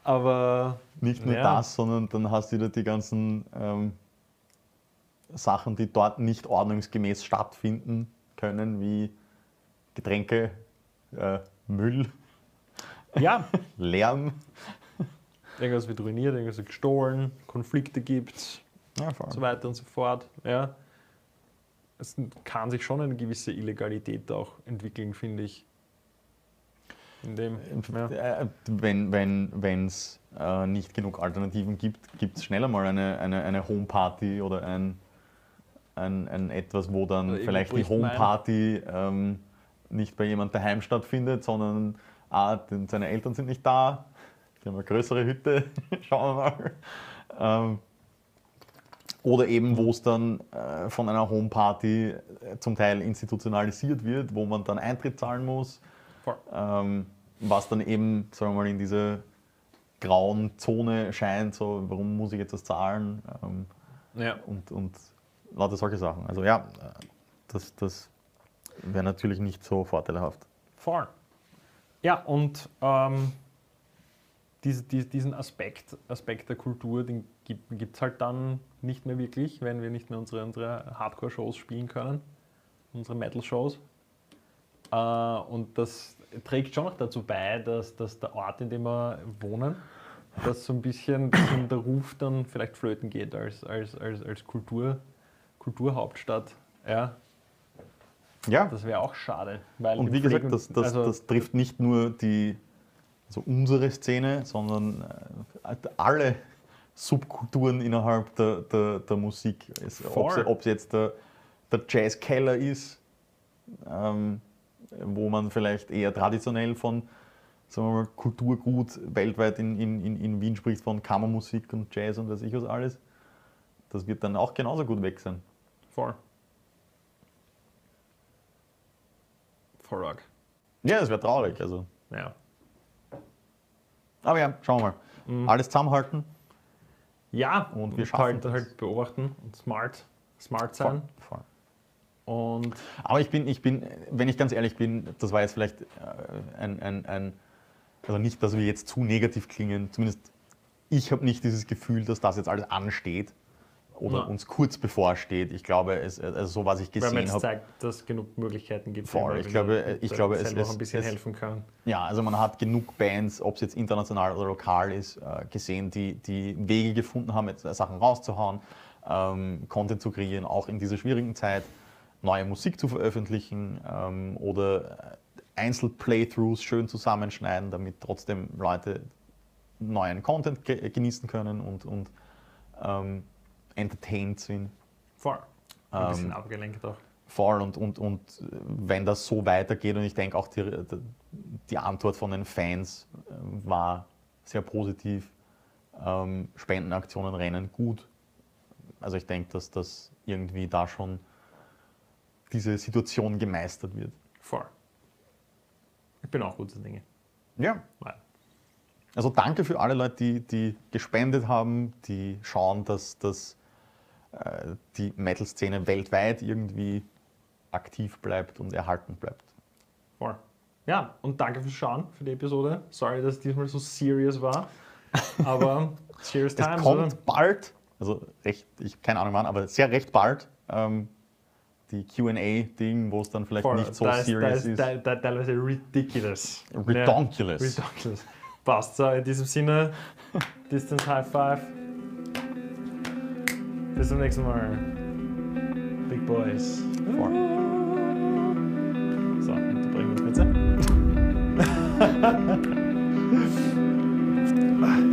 Aber Nicht nur Ja. das, sondern dann hast du wieder die ganzen ähm, Sachen, die dort nicht ordnungsgemäß stattfinden können, wie Getränke, äh, Müll, ja, (laughs) Lärm. irgendwas wird ruiniert, irgendwas wird gestohlen, Konflikte gibt Ja, und so weiter und so fort. Ja. Es kann sich schon eine gewisse Illegalität auch entwickeln, finde ich. In dem, ja. Äh, Wenn es wenn, äh, nicht genug Alternativen gibt, gibt es schneller mal eine, eine, eine Homeparty oder ein, ein, ein etwas, wo dann Oder vielleicht die. Homeparty ähm, nicht bei jemand daheim stattfindet, sondern ah, seine Eltern sind nicht da, die haben eine größere Hütte, (laughs) schauen wir mal. Ähm, oder eben, wo es dann äh, von einer Homeparty äh, zum Teil institutionalisiert wird, wo man dann Eintritt zahlen muss. Ähm, was dann eben, sagen wir mal, in diese grauen Zone scheint, so, warum muss ich jetzt das zahlen ähm, Ja. und, und lauter solche Sachen. Also ja, das, das wäre natürlich nicht so vorteilhaft. Voll. Ja, und ähm, diese, die- diesen Aspekt, Aspekt der Kultur, den gibt es halt dann nicht mehr wirklich, wenn wir nicht mehr unsere, unsere Hardcore-Shows spielen können, unsere Metal-Shows. Äh, und das trägt schon noch dazu bei, dass, dass der Ort, in dem wir wohnen, dass so ein bisschen, bisschen der Ruf dann vielleicht flöten geht als, als, als, als Kultur, Kulturhauptstadt. Ja, Ja, das wäre auch schade. Und wie gesagt, das, das, also- das trifft nicht nur die, also unsere Szene, sondern äh, alle Subkulturen innerhalb der, der, der Musik. Ob es jetzt der, der Jazzkeller ist, ähm, wo man vielleicht eher traditionell von sagen wir mal, Kulturgut weltweit in, in, in, in Wien spricht, von Kammermusik und Jazz und weiß ich was alles. Das wird dann auch genauso gut weg sein. Voll. Voll arg. Ja, das wäre traurig. Also. Ja. Aber ja, schauen wir mal. Alles zusammenhalten. Ja, Und wir halt, schaffen das. halt beobachten und smart, smart sein. Voll. Und Aber ich bin, ich bin, wenn ich ganz ehrlich bin, das war jetzt vielleicht äh, ein, ein, ein also nicht, dass wir jetzt zu negativ klingen, zumindest ich habe nicht dieses Gefühl, dass das jetzt alles ansteht oder Ja. uns kurz bevorsteht. Ich glaube, es, also so was ich weil man gesehen jetzt habe, zeigt, dass es genug Möglichkeiten gibt. Voll, ich glaube, ich glaube, es- es- ein bisschen es- helfen kann. ja, also man hat genug Bands, ob es jetzt international oder lokal ist, äh, gesehen, die, die Wege gefunden haben, jetzt Sachen rauszuhauen, ähm, Content zu kreieren, auch in dieser schwierigen Zeit, neue Musik zu veröffentlichen ähm, oder äh, Einzel-Playthroughs schön zusammenschneiden, damit trotzdem Leute neuen Content ge genießen können und, und ähm, entertained sind. Voll. Ein Ähm, bisschen abgelenkt auch. Voll und, und, und wenn das so weitergeht und ich denke auch die, die Antwort von den Fans äh, war sehr positiv, ähm, Spendenaktionen rennen gut. Also ich denke, dass das irgendwie da schon diese Situation gemeistert wird. Voll. Ich bin auch guter Dinge. Ja. Weil- Also danke für alle Leute, die, die gespendet haben, die schauen, dass, äh, die Metal-Szene weltweit irgendwie aktiv bleibt und erhalten bleibt. Voll. Ja, und danke fürs Schauen, für die Episode. Sorry, dass es diesmal so serious war. Aber (laughs) serious Es times, kommt oder? bald, also recht, ich keine Ahnung wann, aber sehr recht bald, ähm, die QA-Ding, wo es dann vielleicht Voll. nicht so da ist, da serious ist. Da, da, teilweise ridiculous. Redonkulous. Ja, ridiculous. Passt. So, in diesem Sinne, (laughs) Distance High Five. Bis zum nächsten Mal. Big Boys. Voll. So, unterbrechen wir uns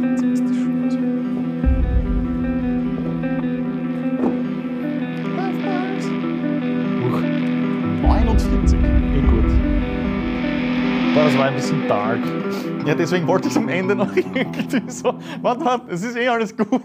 jetzt ist die Schuhe aus. Huch, 49. gut. Boah, das war ein bisschen dark. Ja, deswegen wollte ich am Ende noch (laughs) irgendwie so, warte, warte, es ist eh alles gut.